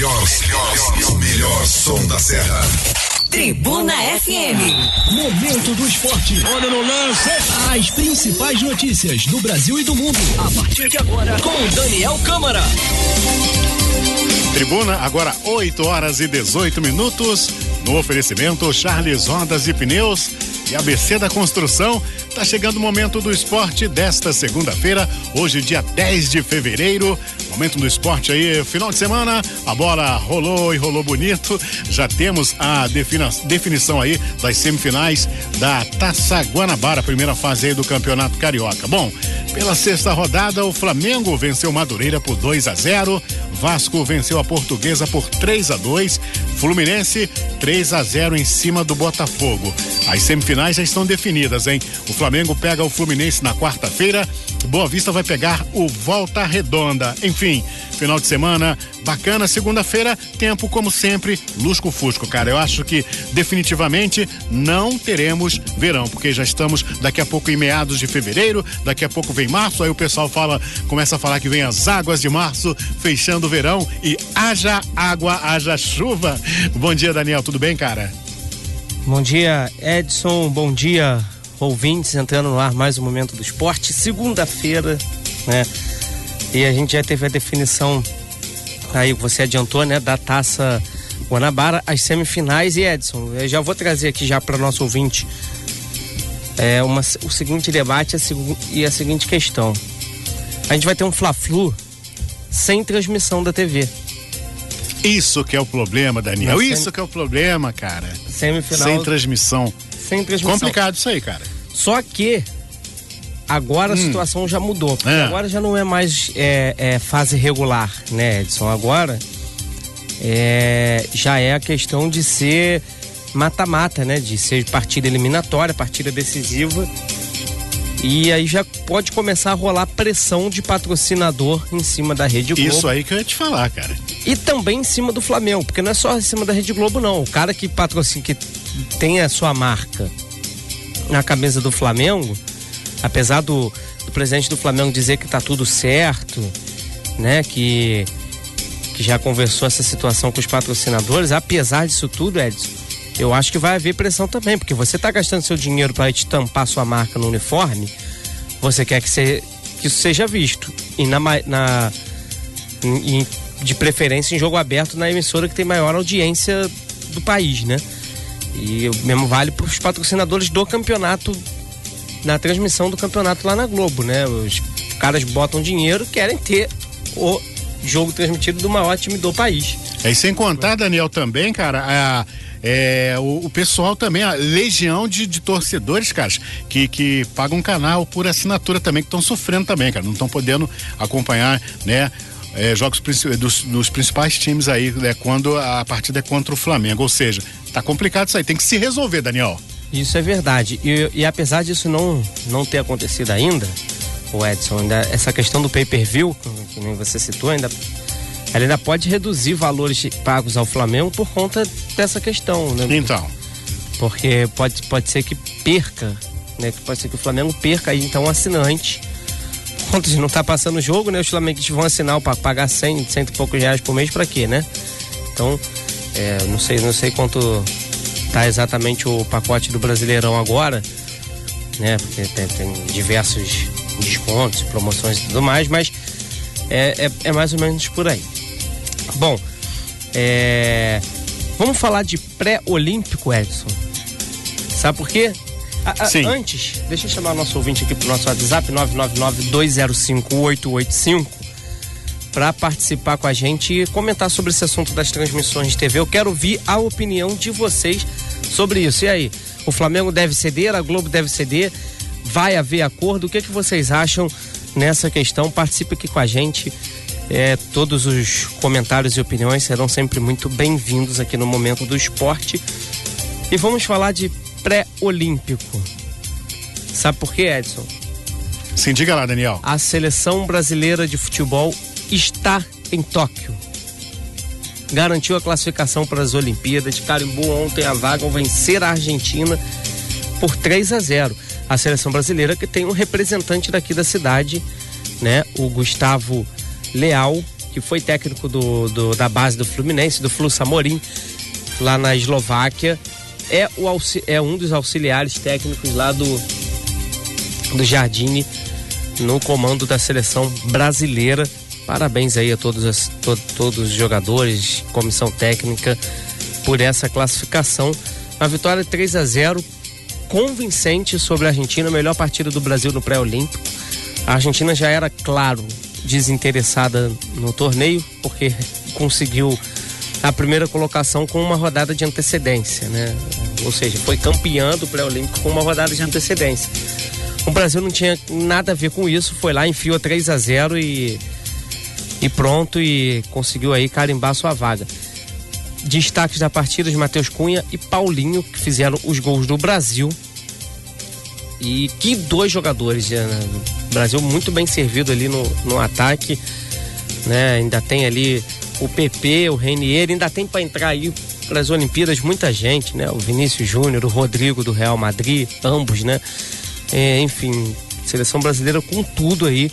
melhor, melhor, melhor som da Serra. Tribuna FM. Momento do esporte. Olha no lance. As principais notícias do Brasil e do mundo. A partir de agora, com Daniel Câmara. Tribuna, agora 8 horas e 18 minutos. No oferecimento, Charles Rodas e Pneus e ABC da Construção. Tá chegando o momento do esporte desta segunda-feira, hoje, dia 10 de fevereiro. Momento do esporte aí, final de semana. A bola rolou e rolou bonito. Já temos a definição aí das semifinais da Taça Guanabara, primeira fase aí do Campeonato Carioca. Bom, pela sexta rodada, o Flamengo venceu Madureira por 2 a 0. Vasco venceu a Portuguesa por 3 a 2. Fluminense 3 a 0 em cima do Botafogo. As semifinais já estão definidas, hein? O Flamengo pega o Fluminense na quarta-feira. Boa Vista vai pegar o Volta Redonda. Enfim, final de semana bacana. Segunda-feira, tempo como sempre, lusco-fusco, cara. Eu acho que definitivamente não teremos verão, porque já estamos daqui a pouco em meados de fevereiro, daqui a pouco vem março, aí o pessoal fala, começa a falar que vem as águas de março, fechando o verão e haja água, haja chuva. Bom dia, Daniel, tudo bem, cara? Bom dia, Edson. Bom dia, ouvintes. Entrando no ar mais um momento do esporte. Segunda-feira, né? E a gente já teve a definição, aí você adiantou, né? Da taça Guanabara, as semifinais. E Edson, eu já vou trazer aqui já para nosso ouvinte é, uma, o seguinte debate e a seguinte questão. A gente vai ter um Fla-Flu sem transmissão da TV. Isso que é o problema, Daniel. Sem... Isso que é o problema, cara. Semifinal. Sem transmissão. Sem transmissão. Complicado isso aí, cara. Só que agora hum. a situação já mudou. É. agora já não é mais é, é, fase regular, né, Edson? Agora é, já é a questão de ser mata-mata, né? De ser partida eliminatória, partida decisiva. E aí já pode começar a rolar pressão de patrocinador em cima da Rede Globo. Isso aí que eu ia te falar, cara. E também em cima do Flamengo, porque não é só em cima da Rede Globo, não. O cara que patrocina, que tem a sua marca na camisa do Flamengo, apesar do, do presidente do Flamengo dizer que tá tudo certo, né? Que, que já conversou essa situação com os patrocinadores, apesar disso tudo, Edson, eu acho que vai haver pressão também, porque você está gastando seu dinheiro para estampar sua marca no uniforme, você quer que, você, que isso seja visto. E na, na em, de preferência em jogo aberto na emissora que tem maior audiência do país, né? E o mesmo vale para os patrocinadores do campeonato, na transmissão do campeonato lá na Globo, né? Os caras botam dinheiro, querem ter o jogo transmitido do maior time do país. É, e sem contar, Daniel, também, cara, a é, o, o, pessoal também, a legião de, de torcedores, cara, que, que pagam um canal por assinatura também, que estão sofrendo também, cara, não estão podendo acompanhar, né? É, jogos dos, dos, principais times aí, né, quando a partida é contra o Flamengo. Ou seja, tá complicado isso aí, tem que se resolver, Daniel. Isso é verdade. E, e apesar disso não, não ter acontecido ainda, o Edson, ainda, essa questão do pay-per-view, que nem você citou, ainda ela ainda pode reduzir valores pagos ao Flamengo por conta dessa questão, né? Então. Porque pode, pode ser que perca, né? Que pode ser que o Flamengo perca aí então um assinante. De não tá passando o jogo, né? Os flamenguistas vão assinar para pagar 100, cento e poucos reais por mês para quê, né? Então, é, não sei, não sei quanto tá exatamente o pacote do Brasileirão agora, né? Porque tem, tem diversos descontos, promoções e tudo mais, mas é, é, é mais ou menos por aí. Bom, é... vamos falar de pré-olímpico, Edson. Sabe por quê? A, a, Sim. Antes, deixa eu chamar o nosso ouvinte aqui pro nosso WhatsApp 999-205-885 para participar com a gente e comentar sobre esse assunto das transmissões de TV. Eu quero ouvir a opinião de vocês sobre isso. E aí, o Flamengo deve ceder, a Globo deve ceder? Vai haver acordo? O que, é que vocês acham nessa questão? Participe aqui com a gente. É, todos os comentários e opiniões serão sempre muito bem-vindos aqui no Momento do Esporte. E vamos falar de pré-olímpico. Sabe por quê, Edson? Sim, diga lá, Daniel. A seleção brasileira de futebol está em Tóquio. Garantiu a classificação para as Olimpíadas, carimbou ontem a vaga ao vencer a Argentina por 3 a 0. A seleção brasileira que tem um representante daqui da cidade, né? O Gustavo Leal, que foi técnico do, do da base do Fluminense, do Flu Samorim, lá na Eslováquia, é, o, é um dos auxiliares técnicos lá do, do Jardine no comando da seleção brasileira. Parabéns aí a todos, as, to, todos os jogadores, comissão técnica, por essa classificação. Uma vitória 3 a 0 convincente sobre a Argentina, melhor partida do Brasil no pré-olímpico. A Argentina já era, claro, desinteressada no torneio, porque conseguiu a primeira colocação com uma rodada de antecedência, né? Ou seja, foi campeã do pré-olímpico com uma rodada de antecedência. O Brasil não tinha nada a ver com isso, foi lá, enfiou 3 a 0 e e pronto e conseguiu aí carimbar sua vaga. Destaques da partida de Matheus Cunha e Paulinho, que fizeram os gols do Brasil. E que dois jogadores, né? Brasil muito bem servido ali no, no ataque, né? Ainda tem ali o PP, o Renier, ainda tem para entrar aí para as Olimpíadas muita gente, né? O Vinícius Júnior, o Rodrigo do Real Madrid, ambos, né? É, enfim, seleção brasileira com tudo aí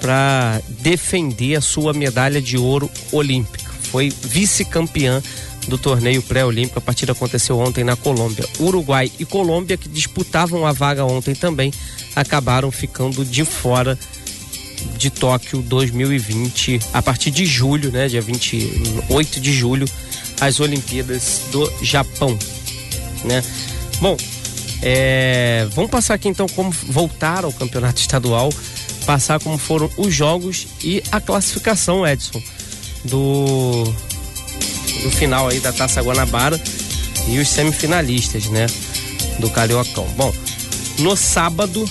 para defender a sua medalha de ouro olímpica. Foi vice-campeã do torneio pré-olímpico. A partida aconteceu ontem na Colômbia. Uruguai e Colômbia, que disputavam a vaga ontem também, acabaram ficando de fora de Tóquio 2020, a partir de julho, né, dia 28 de julho, as Olimpíadas do Japão, né? Bom, é, vamos passar aqui então como voltar ao campeonato estadual, passar como foram os jogos e a classificação, Edson, do, do final aí da Taça Guanabara e os semifinalistas, né? Do Cariocão. Bom, no sábado,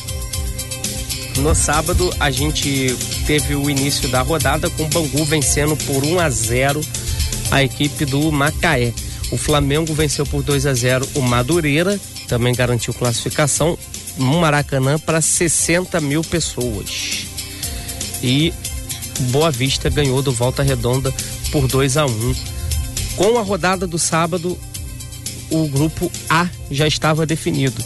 no sábado a gente teve o início da rodada com o Bangu vencendo por 1 a 0 a equipe do Macaé. O Flamengo venceu por 2 a 0 o Madureira também garantiu classificação no Maracanã para 60 mil pessoas. E Boa Vista ganhou do Volta Redonda por 2 a 1 um. Com a rodada do sábado, o grupo A já estava definido.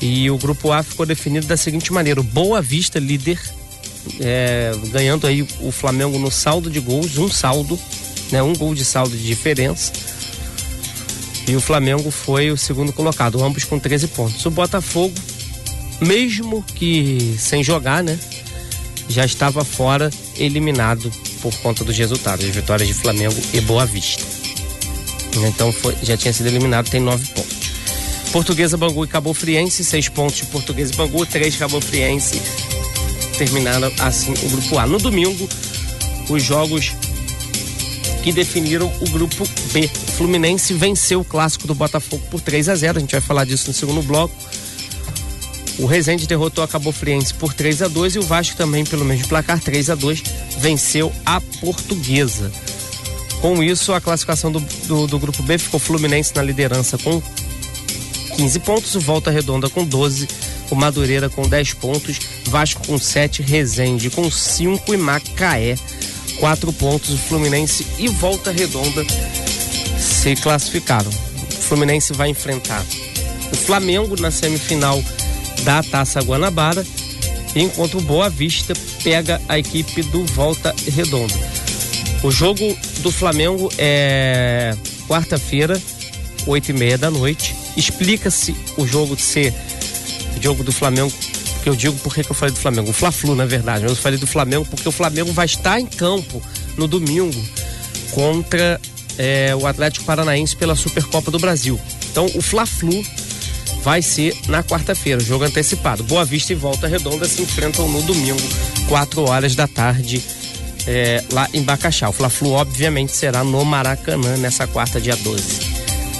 E o grupo A ficou definido da seguinte maneira: Boa Vista, líder, é, ganhando aí o Flamengo no saldo de gols, um saldo, né, um gol de saldo de diferença e o Flamengo foi o segundo colocado, ambos com 13 pontos. O Botafogo, mesmo que sem jogar, né, já estava fora, eliminado por conta dos resultados, as vitórias de Flamengo e Boa Vista. Então foi, já tinha sido eliminado, tem nove pontos. Portuguesa, Bangu e Cabo Friense, seis pontos de Portuguesa e Bangu, três Cabo Friense. Terminaram assim o grupo A. No domingo, os jogos que definiram o grupo B. Fluminense venceu o clássico do Botafogo por 3 a 0. A gente vai falar disso no segundo bloco. O Rezende derrotou a Cabo Friense por 3 a 2 e o Vasco também, pelo mesmo placar, 3 a 2 venceu a Portuguesa. Com isso, a classificação do, do, do grupo B ficou Fluminense na liderança com 15 pontos, o Volta Redonda com 12, o Madureira com 10 pontos, Vasco com 7, Rezende com 5 e Macaé quatro pontos. O Fluminense e Volta Redonda se classificaram. O Fluminense vai enfrentar o Flamengo na semifinal da Taça Guanabara, enquanto o Boa Vista pega a equipe do Volta Redonda. O jogo do Flamengo é quarta-feira, oito e meia da noite. Explica-se o jogo de ser jogo do Flamengo eu digo porque que eu falei do Flamengo. O Fla-Flu, na verdade. Eu falei do Flamengo porque o Flamengo vai estar em campo no domingo contra é, o Atlético Paranaense pela Supercopa do Brasil. Então, o Fla-Flu vai ser na quarta-feira, jogo antecipado. Boa Vista e Volta Redonda se enfrentam no domingo, 4 horas da tarde, é, lá em Bacaxá. O Fla-Flu, obviamente, será no Maracanã nessa quarta, dia 12.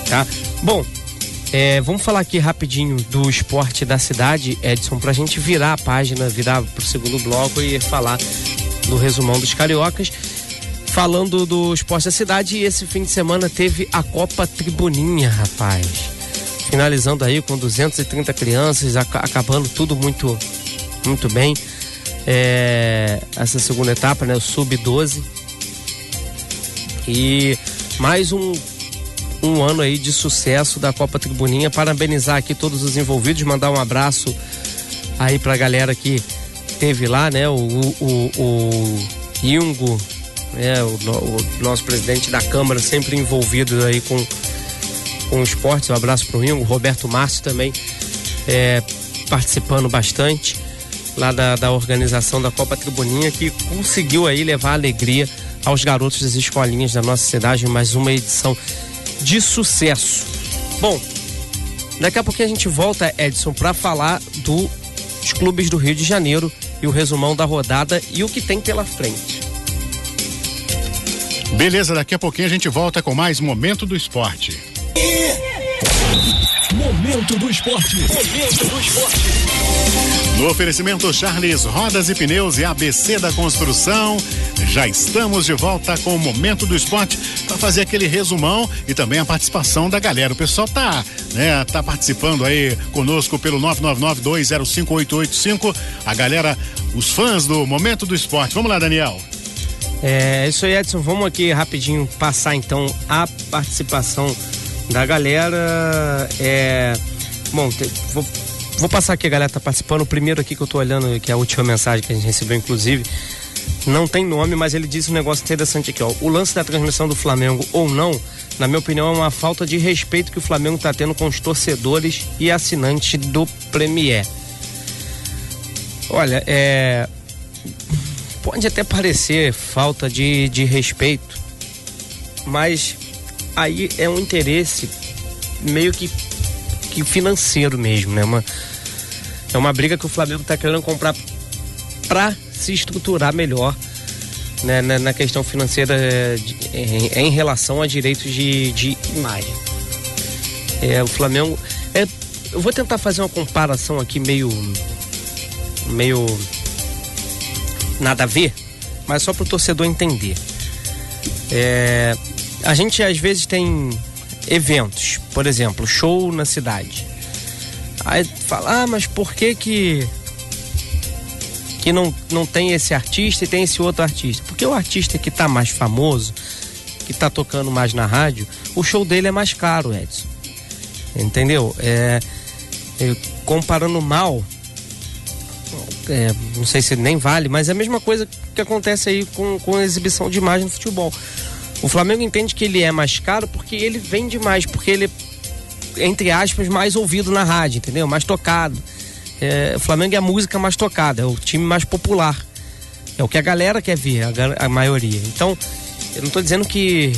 Tá? Bom, é, vamos falar aqui rapidinho do esporte da cidade, Edson, para a gente virar a página, virar para o segundo bloco e falar do resumão dos cariocas. Falando do esporte da cidade, esse fim de semana teve a Copa Tribuninha, rapaz. Finalizando aí com 230 crianças, acabando tudo muito, muito bem. É, essa segunda etapa, né? O Sub-12. E mais um um ano aí de sucesso da Copa Tribuninha. Parabenizar aqui todos os envolvidos, mandar um abraço aí pra galera que teve lá, né? O, o, o Ingo, é, o, o, nosso presidente da Câmara sempre envolvido aí com, com o esporte. Um abraço para o Ringo, Roberto Márcio também é, participando bastante lá da, da organização da Copa Tribuninha, que conseguiu aí levar alegria aos garotos das escolinhas da nossa cidade, mais uma edição de sucesso. Bom, daqui a pouquinho a gente volta, Edson, para falar dos clubes do Rio de Janeiro e o resumão da rodada e o que tem pela frente. Beleza, daqui a pouquinho a gente volta com mais Momento do Esporte. Momento do Esporte. Momento do Esporte. No oferecimento Charles Rodas e Pneus e ABC da Construção, já estamos de volta com o Momento do Esporte para fazer aquele resumão e também a participação da galera. O pessoal tá, né, tá participando aí conosco pelo 999-205-885. A galera, os fãs do Momento do Esporte. Vamos lá, Daniel. É isso aí, Edson. Vamos aqui rapidinho passar então a participação da galera. É, bom, te, vou, vou, passar aqui, a galera tá participando. O primeiro aqui que eu tô olhando, que é a última mensagem que a gente recebeu, inclusive. Não tem nome, mas ele disse um negócio interessante aqui, ó. O lance da transmissão do Flamengo ou não, na minha opinião, é uma falta de respeito que o Flamengo tá tendo com os torcedores e assinantes do Premier. Olha, é pode até parecer falta de, de respeito, mas aí é um interesse meio que, que financeiro mesmo, né? Uma, é uma briga que o Flamengo está querendo comprar para se estruturar melhor né, na, na questão financeira de, em, em, relação a direitos de, de imagem. É, o Flamengo. É, eu vou tentar fazer uma comparação aqui meio. meio nada a ver, mas só para o torcedor entender. É, a gente às vezes tem eventos, por exemplo, show na cidade. Aí fala, ah, mas por que que que não, não tem esse artista e tem esse outro artista? Porque o artista que está mais famoso, que está tocando mais na rádio, o show dele é mais caro, Edson. Entendeu? É, comparando mal, é, não sei se nem vale, mas é a mesma coisa que acontece aí com, com a exibição de imagem no futebol. O Flamengo entende que ele é mais caro porque ele vende mais, porque ele, entre aspas, mais ouvido na rádio, entendeu? Mais tocado. É, o Flamengo é a música mais tocada, é o time mais popular. É o que a galera quer ver, a, a maioria. Então, eu não estou dizendo que,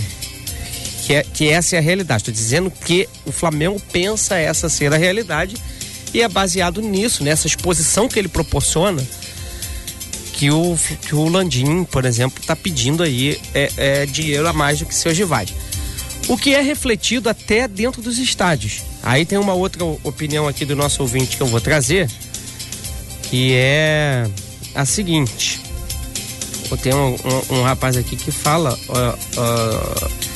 que, é, que essa é a realidade, estou dizendo que o Flamengo pensa essa ser a realidade e é baseado nisso, nessa exposição que ele proporciona, que o, que o Landim, por exemplo, está pedindo aí é, é, dinheiro a mais do que seus rivais. O que é refletido até dentro dos estádios. Aí tem uma outra opinião aqui do nosso ouvinte que eu vou trazer, que é a seguinte. Tem um, um, um rapaz aqui que fala. Uh, uh,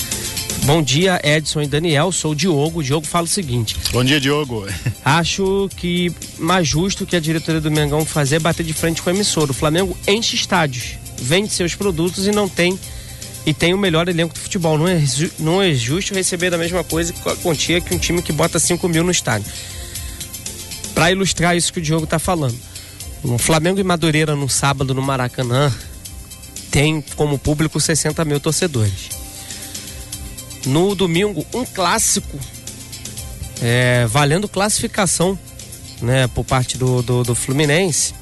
Bom dia, Edson e Daniel. Sou o Diogo. O Diogo fala o seguinte: Bom dia, Diogo. Acho que mais justo que a diretoria do Mengão fazer é bater de frente com a emissora. O Flamengo enche estádios, vende seus produtos e não tem e tem o melhor elenco do futebol. Não é, não é justo receber da mesma coisa com a quantia que um time que bota 5 mil no estádio. Para ilustrar isso que o Diogo está falando. O Flamengo e Madureira no sábado no Maracanã tem como público 60 mil torcedores. No domingo, um clássico, é, valendo classificação né, por parte do, do, do Fluminense,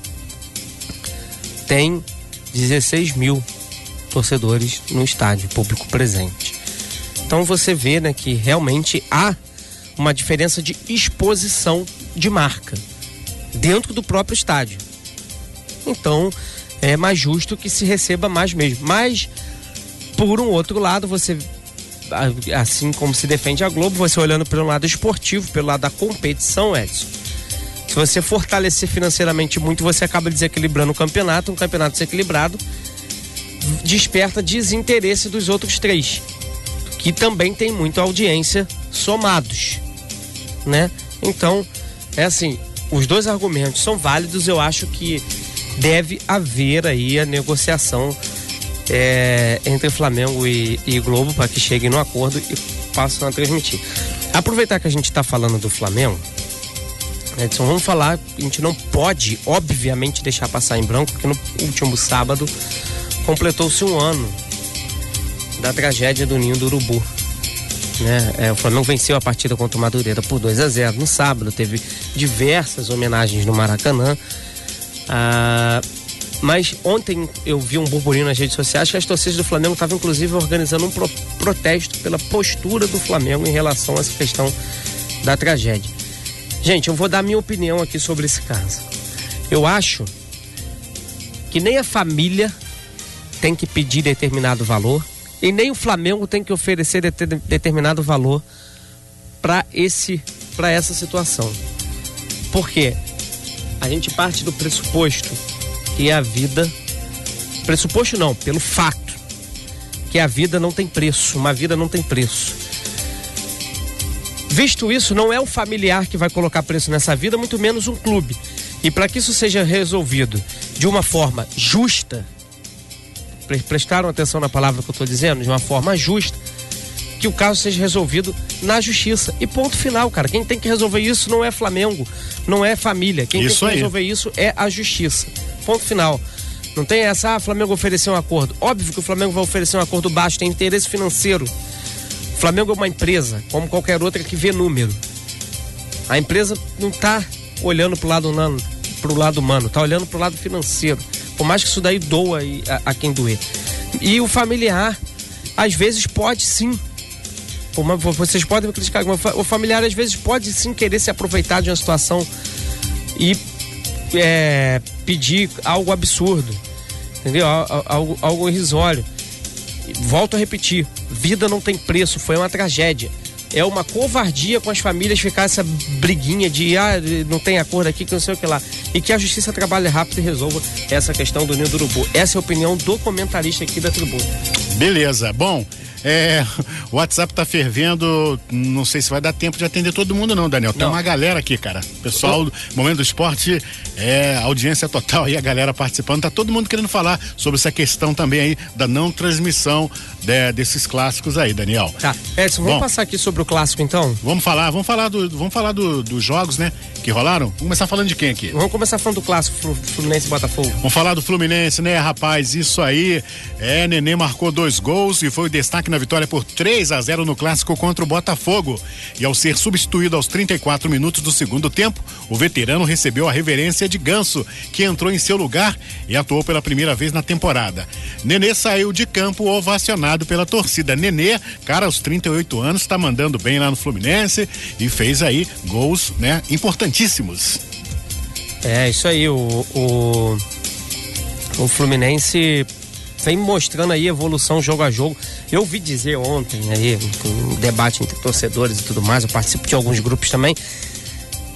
tem 16 mil torcedores no estádio, público presente. Então você vê né, que realmente há uma diferença de exposição de marca dentro do próprio estádio. Então é mais justo que se receba mais mesmo. Mas, por um outro lado, você assim como se defende a Globo, você olhando pelo lado esportivo, pelo lado da competição, Edson. Se você fortalecer financeiramente muito, você acaba desequilibrando o campeonato. Um campeonato desequilibrado desperta desinteresse dos outros três, que também tem muita audiência somados, né? Então, é assim, os dois argumentos são válidos. Eu acho que deve haver aí a negociação é, entre Flamengo e, e Globo para que cheguem no acordo e passem a transmitir. Aproveitar que a gente está falando do Flamengo, Edson, vamos falar, a gente não pode, obviamente, deixar passar em branco, porque no último sábado completou-se um ano da tragédia do Ninho do Urubu. Né? É, o Flamengo venceu a partida contra o Madureira por 2 a 0 no sábado, teve diversas homenagens no Maracanã. Ah, mas ontem eu vi um burburinho nas redes sociais que as torcidas do Flamengo estavam inclusive organizando um pro protesto pela postura do Flamengo em relação a essa questão da tragédia. Gente, eu vou dar minha opinião aqui sobre esse caso. Eu acho que nem a família tem que pedir determinado valor e nem o Flamengo tem que oferecer de determinado valor para esse para essa situação. Por quê? A gente parte do pressuposto que a vida pressuposto não, pelo fato que a vida não tem preço, uma vida não tem preço. Visto isso, não é o familiar que vai colocar preço nessa vida, muito menos um clube. E para que isso seja resolvido de uma forma justa, prestaram atenção na palavra que eu estou dizendo, de uma forma justa, que o caso seja resolvido na justiça. E ponto final, cara. Quem tem que resolver isso não é Flamengo, não é família. Quem isso tem que aí. resolver isso é a justiça. Ponto final. Não tem essa, ah, Flamengo ofereceu um acordo. Óbvio que o Flamengo vai oferecer um acordo baixo, tem interesse financeiro. O Flamengo é uma empresa, como qualquer outra que vê número. A empresa não está olhando pro lado humano, pro lado humano, tá olhando pro lado financeiro. Por mais que isso daí doa a, a quem doer. E o familiar, às vezes pode sim. Vocês podem me criticar, o familiar às vezes pode sim querer se aproveitar de uma situação e é, pedir algo absurdo, entendeu? Algo, algo irrisório. Volto a repetir: vida não tem preço, foi uma tragédia é uma covardia com as famílias ficar essa briguinha de ah, não tem acordo aqui, que não sei o que lá. E que a justiça trabalhe rápido e resolva essa questão do Ninho do Urubu. Essa é a opinião do comentarista aqui da tribuna. Beleza. Bom, é, o WhatsApp tá fervendo, não sei se vai dar tempo de atender todo mundo não, Daniel. Tem uma galera aqui, cara. Pessoal, do Momento do Esporte, é, audiência total aí, a galera participando. Tá todo mundo querendo falar sobre essa questão também aí da não transmissão de, desses clássicos aí, Daniel. Tá. Edson, vamos Bom, passar aqui sobre o clássico então? Vamos falar, vamos falar do, vamos falar do, dos jogos, né? Que rolaram? Vamos começar falando de quem aqui? Vamos começar falando do clássico Fluminense e Botafogo. Vamos falar do Fluminense, né, rapaz? Isso aí. É, Nenê marcou dois gols e foi o destaque na vitória por 3 a 0 no clássico contra o Botafogo. E ao ser substituído aos 34 minutos do segundo tempo, o veterano recebeu a reverência de Ganso, que entrou em seu lugar e atuou pela primeira vez na temporada. Nenê saiu de campo ovacionado pela torcida. Nenê, cara, aos 38 anos, está mandando bem lá no Fluminense e fez aí gols, né, importantíssimos. É, isso aí, o, o, o Fluminense vem mostrando aí evolução jogo a jogo. Eu ouvi dizer ontem aí, um debate entre torcedores e tudo mais, eu participo de alguns grupos também,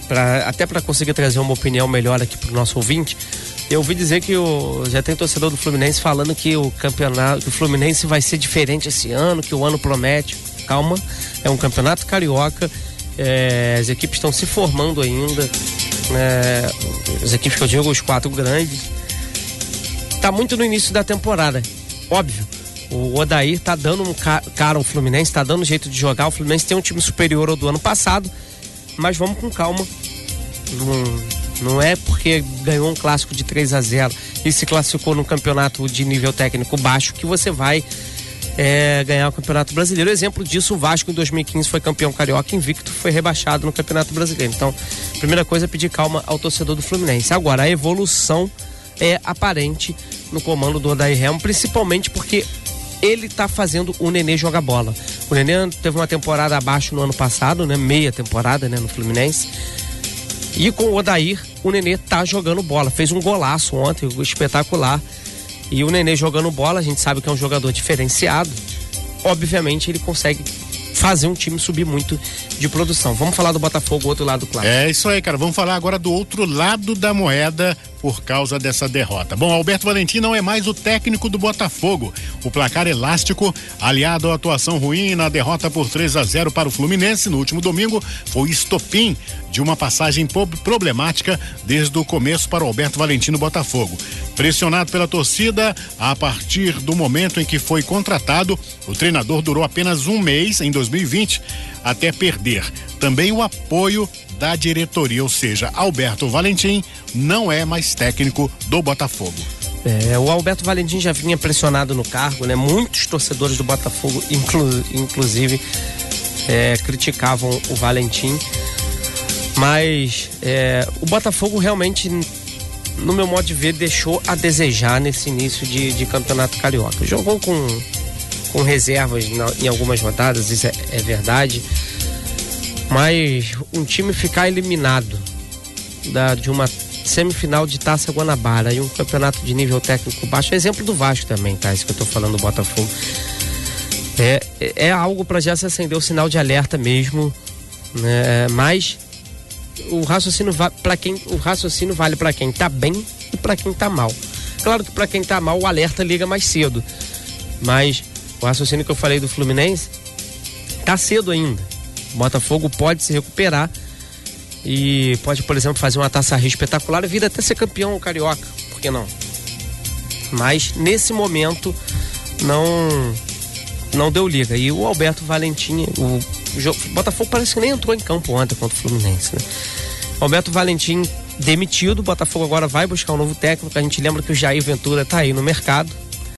pra, até para conseguir trazer uma opinião melhor aqui para o nosso ouvinte. Eu ouvi dizer que o, já tem torcedor do Fluminense falando que o campeonato do Fluminense vai ser diferente esse ano, que o ano promete. Calma, é um campeonato carioca, é, as equipes estão se formando ainda, é, as equipes que eu digo, os quatro grandes. Tá muito no início da temporada, óbvio. O Odair tá dando um cara ao Fluminense, tá dando jeito de jogar. O Fluminense tem um time superior ao do ano passado, mas vamos com calma. Não, não é porque ganhou um clássico de 3 a 0 e se classificou no campeonato de nível técnico baixo que você vai é, ganhar o Campeonato Brasileiro. Exemplo disso, o Vasco em 2015 foi campeão carioca invicto, foi rebaixado no Campeonato Brasileiro. Então, primeira coisa é pedir calma ao torcedor do Fluminense. Agora, a evolução é aparente no comando do Odair Helm, principalmente porque ele tá fazendo o Nenê jogar bola. O Nenê teve uma temporada abaixo no ano passado, né? Meia temporada, né? No Fluminense. E com o Odair, o Nenê tá jogando bola. Fez um golaço ontem, espetacular. E o Nenê jogando bola, a gente sabe que é um jogador diferenciado. Obviamente ele consegue fazer um time subir muito de produção. Vamos falar do Botafogo, outro lado claro. É isso aí, cara. Vamos falar agora do outro lado da moeda por causa dessa derrota. Bom, Alberto Valentim não é mais o técnico do Botafogo. O placar elástico, aliado à atuação ruim na derrota por 3 a 0 para o Fluminense no último domingo, foi estopim de uma passagem problemática desde o começo para o Alberto Valentim no Botafogo. Pressionado pela torcida, a partir do momento em que foi contratado, o treinador durou apenas um mês em 2020 até perder também o apoio da diretoria, ou seja, Alberto Valentim não é mais técnico do Botafogo. É, o Alberto Valentim já vinha pressionado no cargo, né? Muitos torcedores do Botafogo, inclu, inclusive, é, criticavam o Valentim. Mas é, o Botafogo realmente, no meu modo de ver, deixou a desejar nesse início de, de campeonato carioca. Jogou com, com reservas na, em algumas rodadas, isso é, é verdade. Mas um time ficar eliminado da, de uma semifinal de Taça Guanabara e um campeonato de nível técnico baixo, é exemplo do Vasco também, tá? Isso que eu tô falando do Botafogo. É, é algo para já se acender o sinal de alerta mesmo, né? Mas o raciocínio para quem o raciocínio vale para quem tá bem e para quem tá mal. Claro que para quem tá mal o alerta liga mais cedo. Mas o raciocínio que eu falei do Fluminense tá cedo ainda. O Botafogo pode se recuperar e pode, por exemplo, fazer uma taça rio espetacular e vir até ser campeão carioca, por que não? Mas nesse momento não não deu liga. E o Alberto Valentim, o, o Botafogo parece que nem entrou em campo ontem contra o Fluminense, né? Alberto Valentim demitido, o Botafogo agora vai buscar um novo técnico. A gente lembra que o Jair Ventura está aí no mercado,